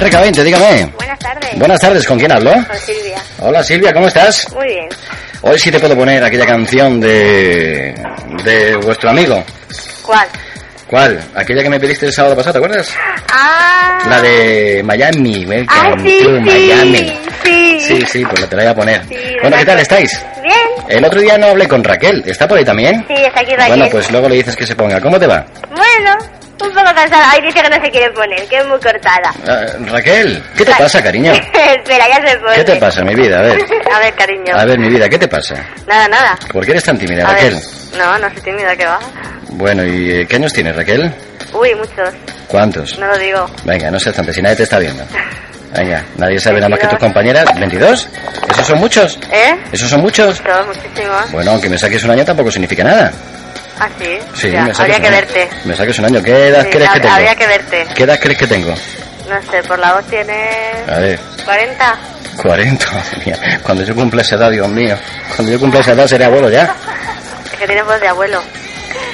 RK20, dígame. Buenas tardes. Buenas tardes, ¿con quién hablo? Con Silvia. Hola Silvia, ¿cómo estás? Muy bien. Hoy sí te puedo poner aquella canción de. de vuestro amigo. ¿Cuál? ¿Cuál? Aquella que me pediste el sábado pasado, ¿te acuerdas? Ah. La de Miami, Welcome Ah, sí, to sí. Miami. Sí. Sí, sí, pues la te la voy a poner. Sí, bueno, ¿qué tal estáis? Bien. El otro día no hablé con Raquel, ¿está por ahí también? Sí, está aquí Raquel. Bueno, pues luego le dices que se ponga. ¿Cómo te va? Bueno, un poco cansada. Ahí dice que no se quiere poner, que es muy cortada. Ah, Raquel, ¿qué te pasa, cariño? Espera, ya se pone. ¿Qué te pasa, mi vida? A ver. A ver, cariño. A ver, mi vida, ¿qué te pasa? Nada, nada. ¿Por qué eres tan tímida, A Raquel? ver. No, no soy tímida, que va. Bueno, ¿y eh, qué años tienes, Raquel? Uy, muchos. ¿Cuántos? No lo digo. Venga, no seas tanta, si nadie te está viendo. Venga, nadie sabe nada más que tus 22. compañeras. ¿22? ¿Esos son muchos? ¿Eh? ¿Esos son muchos? Son muchísimos. Bueno, aunque me saques un año tampoco significa nada. Ah, sí. Sí, Ya, me habría que un año. verte. Me saques un año. ¿Qué edad Sí, crees que tengo? Habría que verte. ¿Qué edad crees que tengo? No sé, por la voz tienes... A ver, 40. 40. madre mía. Cuando yo cumpla esa edad, Dios mío. Cuando yo cumpla esa edad seré abuelo ya. Es que tienes voz de abuelo.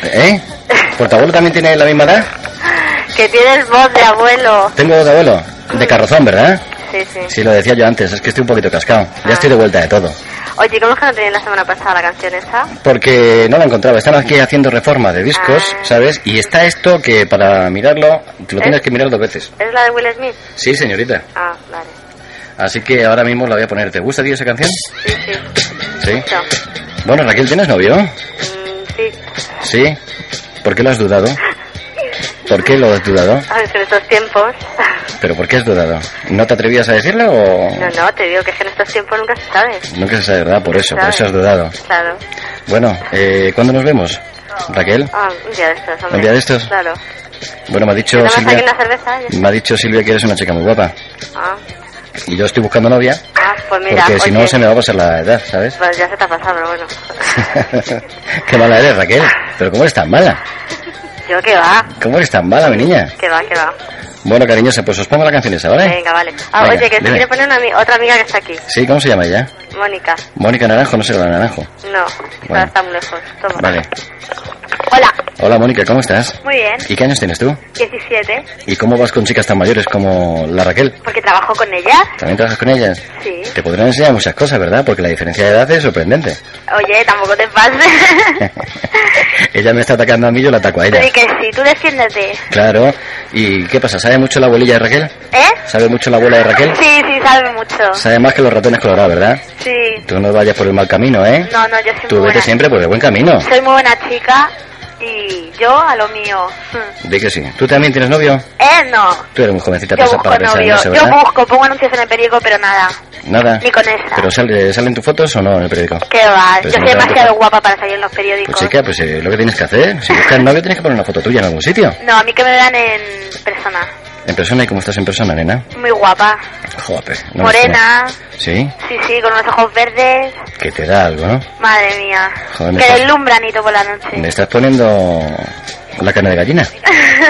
¿Eh? ¿Por tu abuelo también tiene la misma edad? Que tienes voz de abuelo. Tengo voz de abuelo. De carrozón, ¿verdad? Sí, sí. Sí, lo decía yo antes. Es que estoy un poquito cascado. Ya Ah. estoy de vuelta de todo. Oye, ¿cómo es que no tenías la semana pasada la canción esa? Porque no la encontraba. Están aquí haciendo reforma de discos, Ah. ¿sabes? Y está esto que para mirarlo, te lo ¿Eh? tienes que mirar dos veces. ¿Es la de Will Smith? Sí, señorita. Ah, vale. Así que ahora mismo la voy a poner. ¿Te gusta, tío, esa canción? Sí, sí. Sí. Mucho. Bueno, Raquel, ¿tienes novio? Mm, sí. Sí. ¿Por qué lo has dudado? ¿Por qué lo has dudado? A ver, en estos tiempos... ¿Pero por qué has dudado? ¿No te atrevías a decirlo o...? No, no, te digo que es que en estos tiempos nunca se sabe. Nunca se sabe, ¿verdad? Por eso, por eso has dudado. Claro. Bueno, eh, ¿cuándo nos vemos? Raquel. Ah, un día de estos, hombre. ¿Un día de estos? Claro. Bueno, me ha dicho ¿Te tomas aquí Silvia... una cerveza? Me ha dicho Silvia que eres una chica muy guapa. Ah, Y yo estoy buscando novia, ah, pues mira, porque si no se me va a pasar la edad, ¿sabes? Pues ya se te ha pasado, pero bueno. Qué mala eres, Raquel. Pero ¿cómo eres tan mala? Yo que va, ¿Cómo eres tan mala, mi niña? que va, que va. Bueno, cariñosa, pues os pongo la canción esa, ¿vale? Venga, vale. Ah, Venga, oye, que se dime. quiere poner una, otra amiga que está aquí. Sí, ¿cómo se llama ella? Mónica. Mónica Naranjo, no sé la Naranjo. No, Bueno. está muy lejos. Toma. Vale. Hola. Hola, Mónica, ¿cómo estás? Muy bien. ¿Y qué años tienes tú? 17. ¿Y cómo vas con chicas tan mayores como la Raquel? Porque trabajo con ella. ¿También trabajas con ellas? Sí. Te podrán enseñar muchas cosas, ¿verdad? Porque la diferencia de edad es sorprendente. Oye, tampoco te pases. ella me está atacando a mí, yo la ataco a ella. Sí, que sí, tú defiéndete. Claro. ¿Y qué pasa? ¿Sabe mucho la abuelilla de Raquel? ¿Eh? ¿Sabe mucho la abuela de Raquel? Sí, sí, sabe mucho. Sabe más que los ratones colorados, ¿verdad? Sí. Tú no vayas por el mal camino, ¿eh? No, no, yo soy Tú muy vete buena. siempre por el buen camino. Soy muy buena chica y yo a lo mío. Di que sí. ¿Tú también tienes novio? Eh, no. Tú eres muy jovencita Yo para, pensar en novio. eso, Yo ¿verdad? busco, pongo anuncios en el periódico, pero nada. Nada. Ni con esa. ¿Pero sale, salen tus fotos o no en el periódico? ¿Qué va? Pero Yo soy demasiado guapa para salir en los periódicos. Pues chica, pues eh, lo que tienes que hacer. Si buscas novio tienes que poner una foto tuya en algún sitio. No, a mí que me vean en persona. En persona y cómo estás en persona, nena. Muy guapa. Joder. no Morena. ¿Sí? Sí, sí, con unos ojos verdes. Que te da algo, ¿no? Madre mía. Joder, que estás- deslumbranito por la noche. Me estás poniendo la carne de gallina.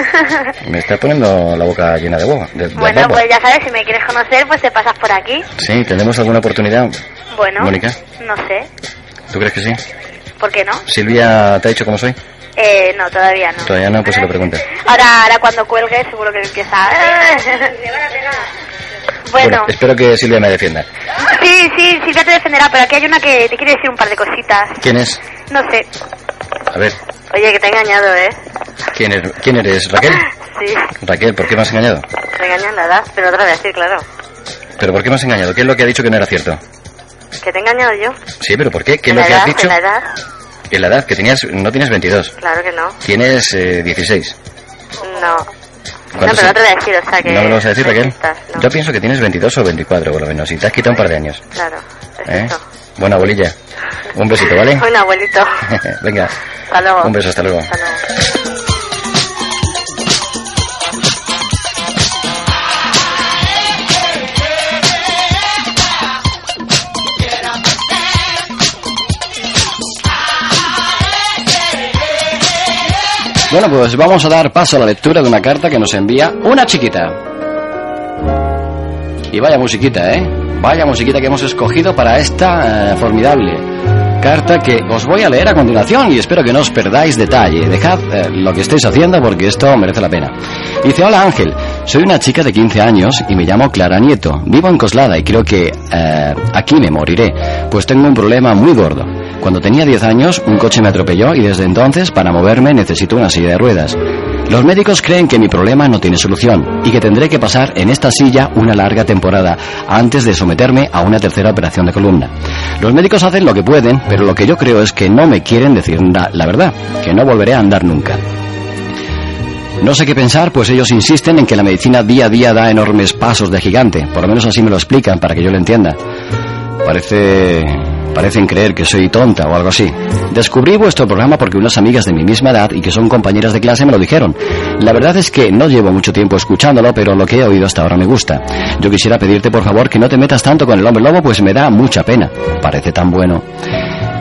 Me estás poniendo la boca llena de huevo. De, de bueno, pues ya sabes, si me quieres conocer, pues te pasas por aquí. Sí, ¿tendremos alguna oportunidad? Bueno. Mónica. No sé. ¿Tú crees que sí? ¿Por qué no? ¿Silvia te ha dicho cómo soy? Eh, no, todavía no. Todavía no, pues se lo pregunte. Ahora, ahora cuando cuelgue seguro que empieza. bueno, espero que Silvia me defienda. sí, sí, Silvia te defenderá, pero aquí hay una que te quiere decir un par de cositas. ¿Quién es? No sé. A ver, Oye, que te he engañado, ¿eh? ¿quién, es, ¿quién eres? ¿Raquel? Sí, Raquel, ¿por qué me has engañado? te engañan la edad, pero no te lo voy a decir, claro. ¿Pero por qué me has engañado? ¿Qué es lo que ha dicho que no era cierto? Que te he engañado yo. Sí, pero ¿por qué? ¿Qué es ¿En lo que edad? has dicho? ¿En la edad? En la edad, que tenías, no tienes 22, Claro que no. tienes eh, 16. No. No, ¿Cuántos pero no te voy a decir, o sea que... ¿No me lo vas a decir, Raquel? no. Yo pienso que tienes 22 o 24, por lo menos, y te has quitado un par de años. Claro, ¿Eh? Buena bolilla. Un besito, ¿vale? Un abuelito. Venga, Hasta luego. un beso, hasta luego. Hasta luego. Bueno, pues vamos a dar paso a la lectura de una carta que nos envía una chiquita. Y vaya musiquita, ¿eh? Vaya musiquita que hemos escogido para esta eh, formidable carta que os voy a leer a continuación y espero que no os perdáis detalle. Dejad eh, lo que estáis haciendo porque esto merece la pena. Dice, hola Ángel, soy una chica de 15 años y me llamo Clara Nieto. Vivo en Coslada y creo que eh, aquí me moriré, pues tengo un problema muy gordo. Cuando tenía 10 años, un coche me atropelló y desde entonces, para moverme, necesito una silla de ruedas. Los médicos creen que mi problema no tiene solución y que tendré que pasar en esta silla una larga temporada antes de someterme a una tercera operación de columna. Los médicos hacen lo que pueden, pero lo que yo creo es que no me quieren decir la verdad, que no volveré a andar nunca. No sé qué pensar, pues ellos insisten en que la medicina día a día da enormes pasos de gigante. Por lo menos así me lo explican para que yo lo entienda. Parece Parecen creer que soy tonta o algo así. Descubrí vuestro programa porque unas amigas de mi misma edad y que son compañeras de clase me lo dijeron. La verdad es que no llevo mucho tiempo escuchándolo, pero lo que he oído hasta ahora me gusta. Yo quisiera pedirte por favor que no te metas tanto con el hombre lobo, pues me da mucha pena. Parece tan bueno.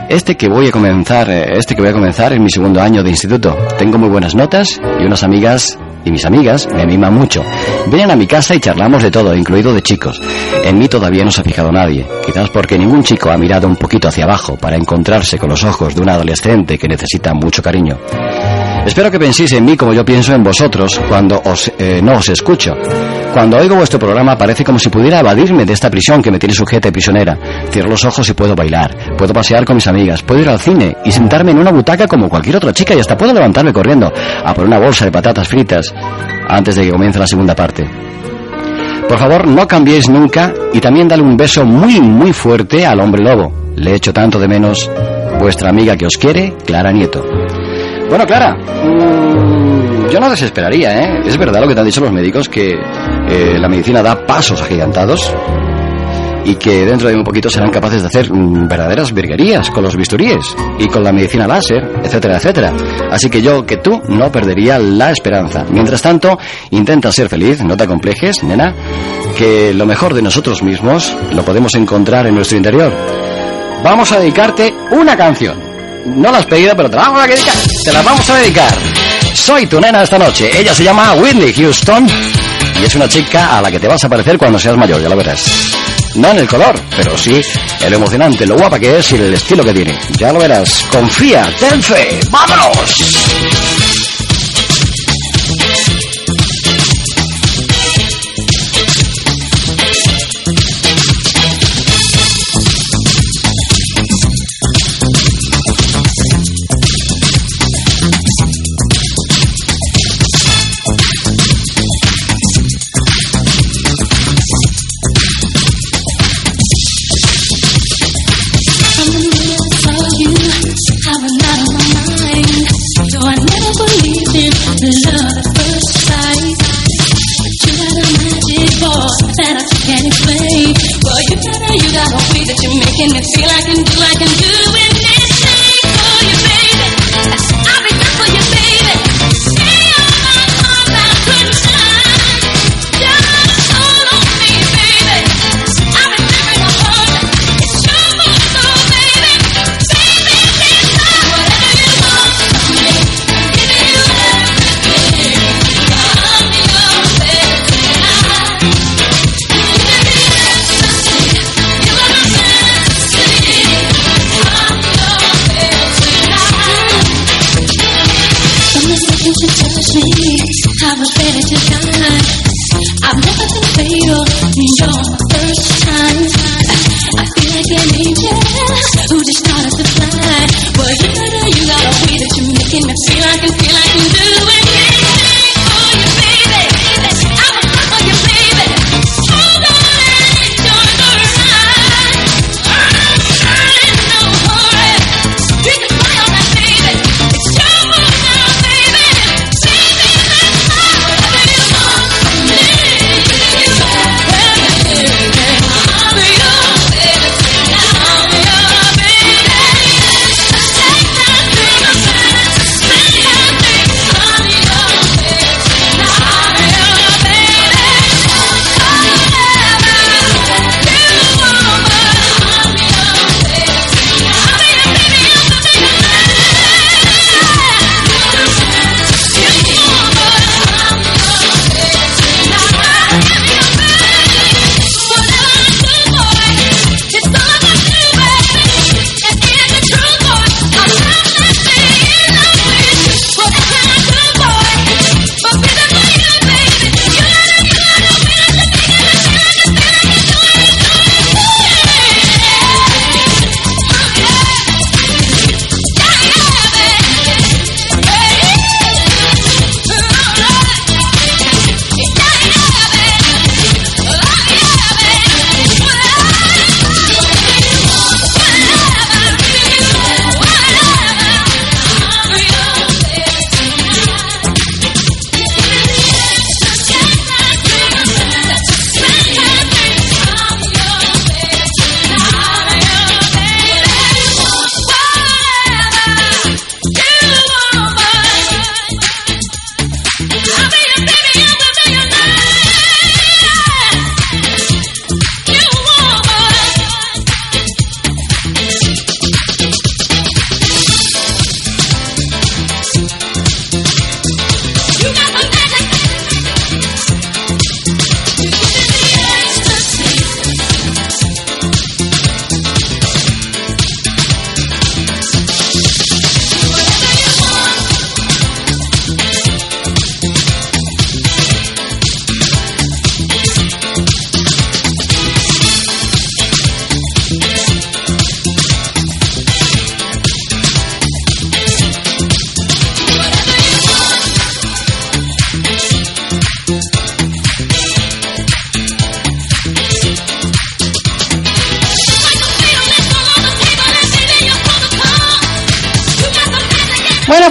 Este que voy a comenzar, eh, este que voy a comenzar es mi segundo año de instituto. Tengo muy buenas notas y unas amigas y mis amigas me animan mucho. Vienen a mi casa y charlamos de todo, incluido de chicos. En mí todavía no se ha fijado nadie, quizás porque ningún chico ha mirado un poquito hacia abajo para encontrarse con los ojos de un adolescente que necesita mucho cariño. Espero que penséis en mí como yo pienso en vosotros cuando os, eh, no os escucho. Cuando oigo vuestro programa parece como si pudiera evadirme de esta prisión que me tiene sujeta y prisionera. Cierro los ojos y puedo bailar, puedo pasear con mis amigas, puedo ir al cine y sentarme en una butaca como cualquier otra chica y hasta puedo levantarme corriendo a por una bolsa de patatas fritas antes de que comience la segunda parte. Por favor, no cambiéis nunca y también dale un beso muy, muy fuerte al hombre lobo. Le echo tanto de menos. Vuestra amiga que os quiere, Clara Nieto. Bueno, Clara, mm, yo no desesperaría, ¿eh? Es verdad lo que te han dicho los médicos, que eh, la medicina da pasos agigantados y que dentro de un poquito serán capaces de hacer mm, verdaderas virguerías con los bisturíes y con la medicina láser, etcétera, etcétera. Así que yo, que tú, no perdería la esperanza. Mientras tanto, intenta ser feliz, no te complejes, nena, que lo mejor de nosotros mismos lo podemos encontrar en nuestro interior. Vamos a dedicarte una canción. No la has pedido, pero te la vamos a dedicar. Te la vamos a dedicar. Soy tu nena esta noche. Ella se llama Whitney Houston y es una chica a la que te vas a parecer cuando seas mayor, ya lo verás. No en el color, pero sí en lo emocionante, lo guapa que es y el estilo que tiene. Ya lo verás. Confía, ten fe. ¡Vámonos!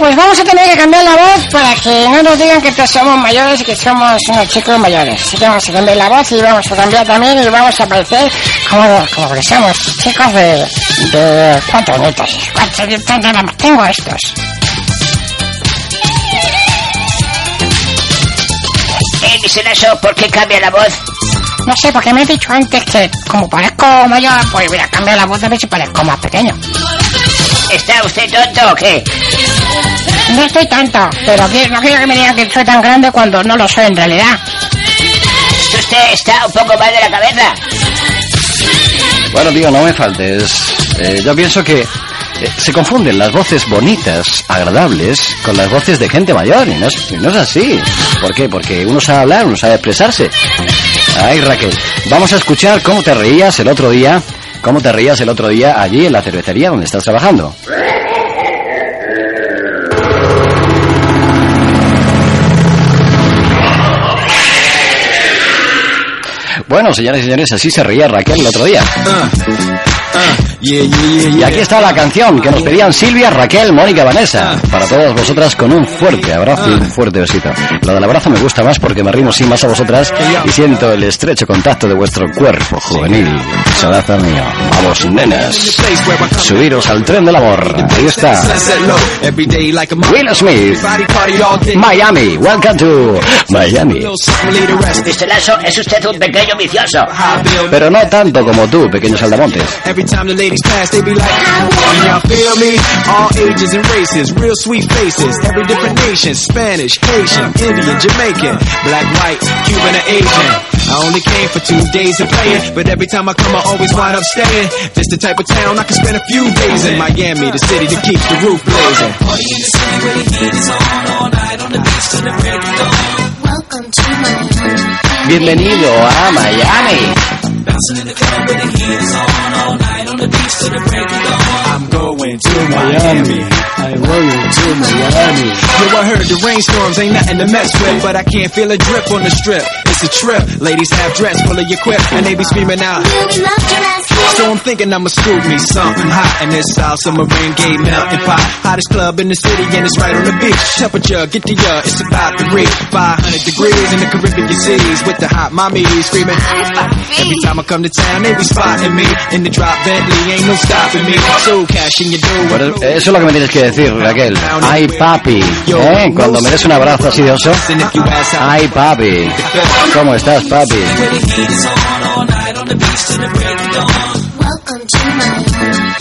Pues vamos a tener que cambiar la voz para que no nos digan que somos mayores y que somos unos chicos mayores. Así que vamos a cambiar la voz y vamos a cambiar también y vamos a parecer como, como que somos chicos de, de cuatro añitos. Cuatro añitos nada más. Tengo estos. Eh, eso, ¿por qué cambia la voz? No sé, porque me he dicho antes que como parezco mayor, pues voy a cambiar la voz a ver si parezco más pequeño. ¿Está usted tonto o qué? No estoy tanto, pero no quiero que me digan que soy tan grande cuando no lo soy en realidad. ¿Usted está un poco mal de la cabeza? Bueno, tío, no me faltes. Eh, yo pienso que eh, se confunden las voces bonitas, agradables, con las voces de gente mayor. Y no, es, y no es así. ¿Por qué? Porque uno sabe hablar, uno sabe expresarse. Ay, Raquel, vamos a escuchar cómo te reías el otro día. ¿Cómo te reías el otro día allí en la cervecería donde estás trabajando? Bueno, señores y señores, así se reía Raquel el otro día. Y aquí está la canción que nos pedían Silvia, Raquel, Mónica, Vanessa. Para todas vosotras con un fuerte abrazo y un fuerte besito. Lo del abrazo me gusta más porque me rimo sin más a vosotras y siento el estrecho contacto de vuestro cuerpo juvenil. Sadaza mío. Vamos, nenas. Subiros al tren del amor. Ahí está. Will Smith. Miami. Welcome to Miami. Mr. Lasso, es usted un pequeño vicioso. Pero no tanto como tú, pequeño saldamontes. Every time the ladies pass, they be like, Can y'all feel me? All ages and races, real sweet faces, every different nation, Spanish, Haitian, Indian, Jamaican, black, white, Cuban, or Asian. I only came for two days of playing, but every time I come, I always wind up staying. This the type of town I can spend a few days in. Miami, the city that keeps the roof blazing. Bienvenido a Miami. I'm going to Miami. I'm going to Miami. Yo, I heard the rainstorms ain't nothing to mess with, but I can't feel a drip on the strip. It's a trip. Ladies have dress full of your quip, and they be screaming out. So I'm thinking I'ma scoop me something hot in this Submarine Gay melting pot. Hottest club in the city, and it's right on the beach. Get it's about to reach 500 degrees in the Caribbean seas with the hot screaming. Every time I come to town, they be spotting me in the drop Bentley, ain't no stopping me. So cash in your eso es lo que me tienes que decir, Raquel. Ay, papi. ¿Eh? Cuando me des un abrazo así de oso. Ay, papi. ¿Cómo estás, papi? Welcome to Miami. Bienvenido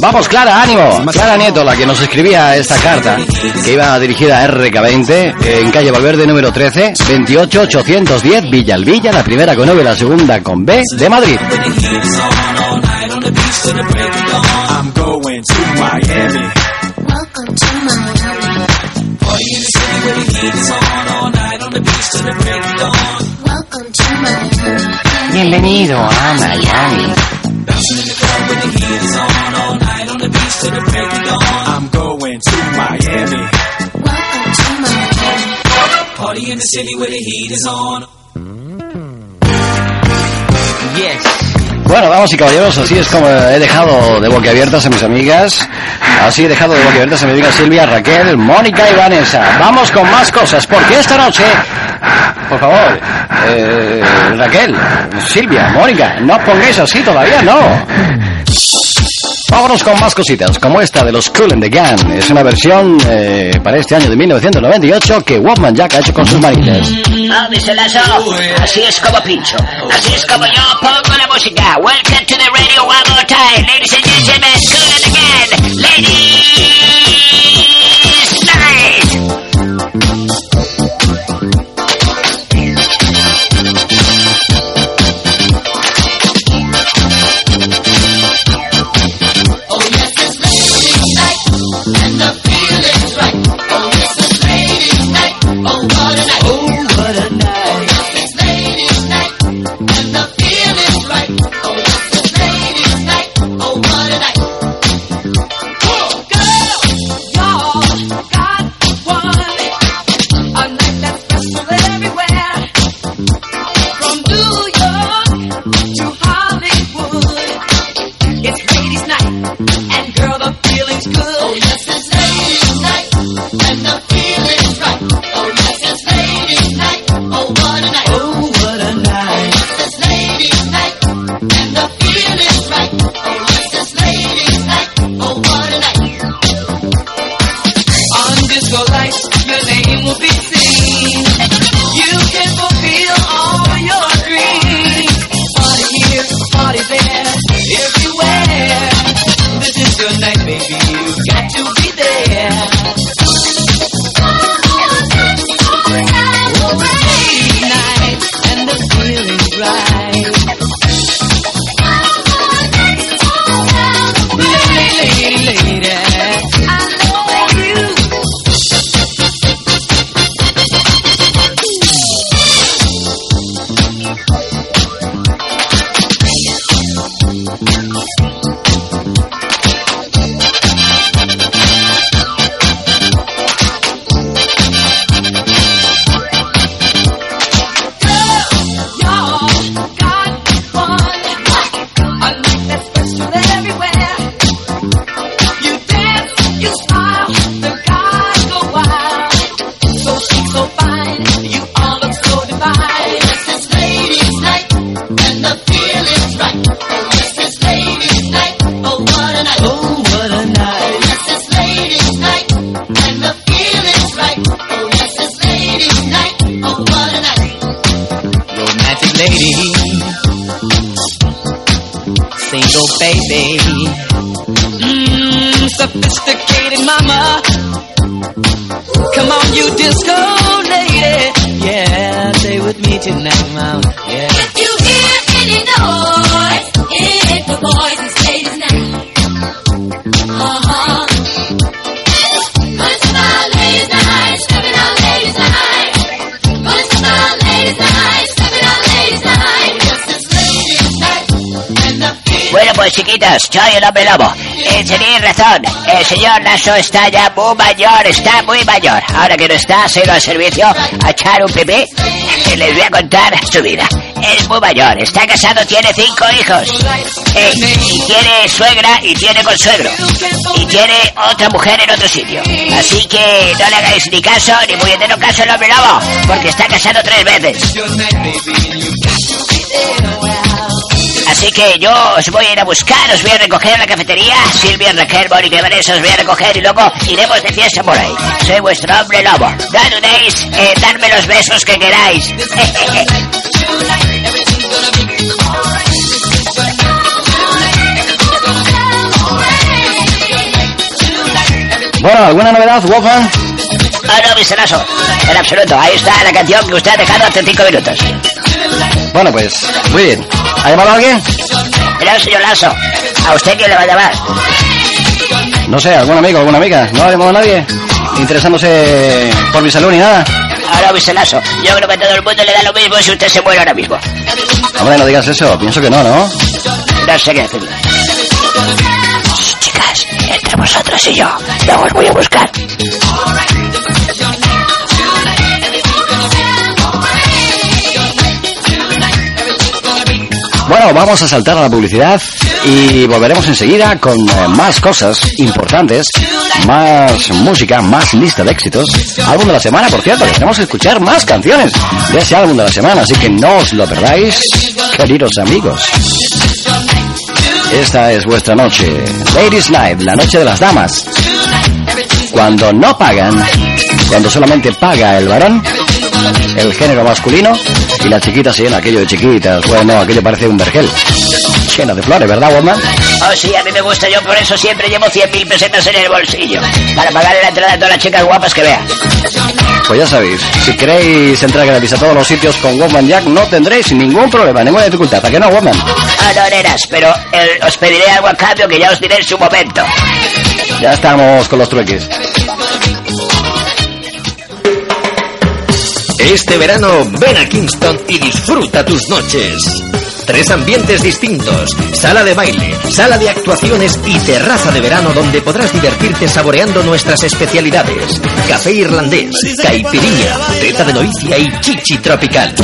Vamos, Clara, ánimo. Clara Nieto, la que nos escribía esta carta, que iba dirigida a RK20, en calle Valverde número 13, 28810, Villalvilla, la primera con V, la segunda con B, de Madrid. I'm going to Miami. Welcome to Miami. Welcome to Miami. Bienvenido a Miami. I'm going to Miami. Welcome to Miami. Bueno, vamos y caballeros, así es como he dejado de boquiabiertas a mis amigas. Así he dejado de boquiabiertas a mi amiga Silvia, Raquel, Mónica y Vanessa. Vamos con más cosas, porque esta noche, por favor, eh, Raquel, Silvia, Mónica, no os pongáis así todavía, no. Vámonos con más cositas, como esta de los Cool and the Gang. Es una versión eh, para este año de 1998 que Walkman Jack ha hecho con sus. Lasso, así es como pincho. Así es como yo pongo la música. Welcome to the radio one more time. Ladies and sophisticated mama. Come on, you disco lady. Yeah, stay with me tonight, mama. Yeah. If you hear any noise, Chiquitos, soy el hombre lobo. Eh, tenéis razón, el señor Lasso está ya muy mayor, está muy mayor. Ahora que no está, se ido al servicio a echar un pipí. Y les voy a contar su vida. Es muy mayor, está casado, tiene cinco hijos. Eh, y tiene suegra y tiene consuegro. Y tiene otra mujer en otro sitio. Así que no le hagáis ni caso, ni puñetero caso al hombre lobo, porque está casado tres veces. Así que yo os voy a ir a buscar, os voy a recoger en la cafetería. Silvia, Raquel, Mónica y Vanessa os voy a recoger y luego iremos de fiesta por ahí. Soy vuestro hombre lobo. No dudéis en darme los besos que queráis. Bueno, ¿alguna novedad, Wolfman? Ah, no. Lasso. En absoluto. Ahí está la canción que usted ha dejado hace cinco minutos. Bueno, pues, muy bien. ¿Ha llamado alguien? Mira, señor Lasso. ¿A usted quién le va a llamar? No sé, algún amigo, alguna amiga. ¿No ha llamado nadie? Interesándose por mi salud ni nada. Ahora. Lasso. Yo creo que a todo el mundo le da lo mismo si usted se muere ahora mismo. Hombre, no digas eso. Pienso que no, ¿no? No sé qué decirle. Shh, Chicas, entre vosotros y yo. Luego os voy a buscar. Vamos a saltar a la publicidad y volveremos enseguida con eh, más cosas importantes, más música, más lista de éxitos. Álbum de la semana, por cierto, tenemos que escuchar más canciones de ese álbum de la semana, así que no os lo perdáis, queridos amigos. Esta es vuestra noche, Ladies Night, la noche de las damas. Cuando no pagan, cuando solamente paga el varón, el género masculino, y la chiquita se llena aquello de chiquitas. Bueno, aquello parece un vergel. Lleno de flores, ¿verdad, Woman? Oh, sí, a mí me gusta. Yo por eso siempre llevo 100.000 pesetas en el bolsillo. Para pagar la entrada a todas las chicas guapas que vea. Pues ya sabéis, si queréis entrar gratis a todos los sitios con Woman Jack, no tendréis ningún problema, ninguna dificultad. ¿Para qué no, Woman? Ah, no, nenas, pero eh, os pediré algo a cambio que ya os diré en su momento. Ya estamos con los trueques. Este verano ven a Kingston y disfruta tus noches. Tres ambientes distintos, sala de baile, sala de actuaciones y terraza de verano donde podrás divertirte saboreando nuestras especialidades. Café irlandés, caipirinha, teta de noicia y chichi tropical.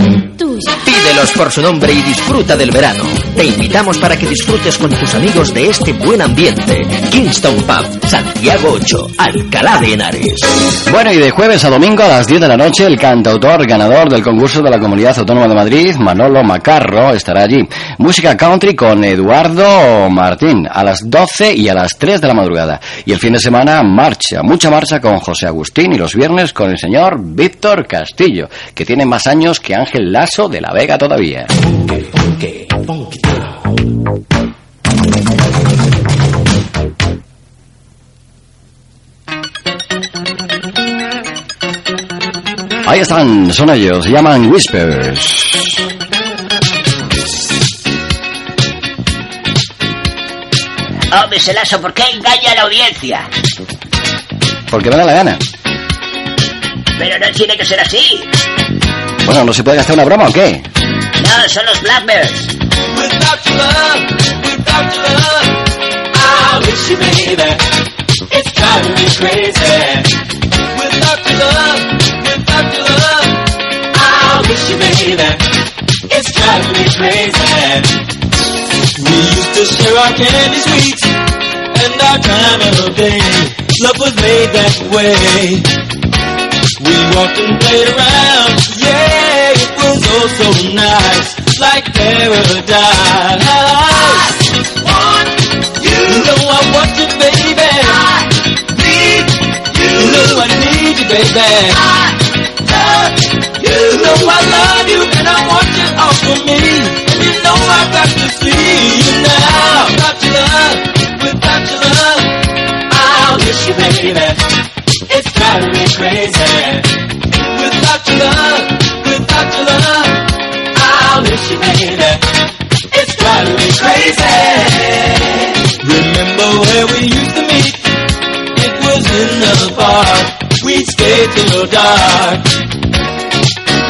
Pídelos por su nombre y disfruta del verano. Te invitamos para que disfrutes con tus amigos de este buen ambiente. Kingston Pub, Santiago 8, Alcalá de Henares. Bueno, y de jueves a domingo a las 10 de la noche, el cantautor ganador del concurso de la Comunidad Autónoma de Madrid, Manolo Macarro, estará allí. Música country con Eduardo Martín, a las 12 y a las 3 de la madrugada. Y el fin de semana, marcha, mucha marcha con José Agustín y los viernes con el señor Víctor Castillo, que tiene más años que Ángel Lasso de la Vega todavía. Ahí están, son ellos, se llaman Whispers. Oh, Mr. Lasso, ¿por qué engaña a la audiencia? Porque me da la gana. Pero no tiene que ser así. Bueno, ¿no se puede hacer una broma o qué? No, son los Blackbirds. Without to share our candy sweets and our time of day. Love was made that way. We walked and played around, yeah, it was oh so nice, like paradise. want you, you know I want you, baby. I need you, you know I need you, baby. I love you, you know I love you, and I want you all for me. I've got to see you now. Without your love, without your love, I'll miss you, baby. It's driving me crazy. Without your love, without your love, I'll miss you, baby. It's driving me crazy. Remember where we used to meet? It was in the park. We'd stay till dark.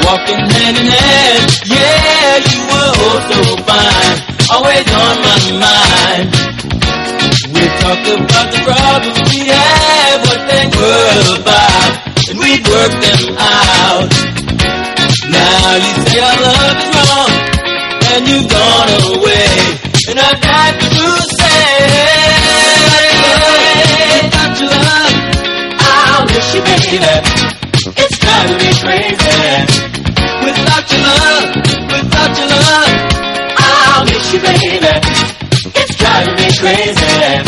Walking hand in hand, yeah you were oh so fine. Always on my mind. We talked about the problems we had, what they were about, and we'd work them out. Now you say our love is wrong, and you've gone away, and I've got to say, without your love, I'll miss you, baby. It's driving me crazy. Without your love, your love, I'll miss you, baby. It's driving me crazy.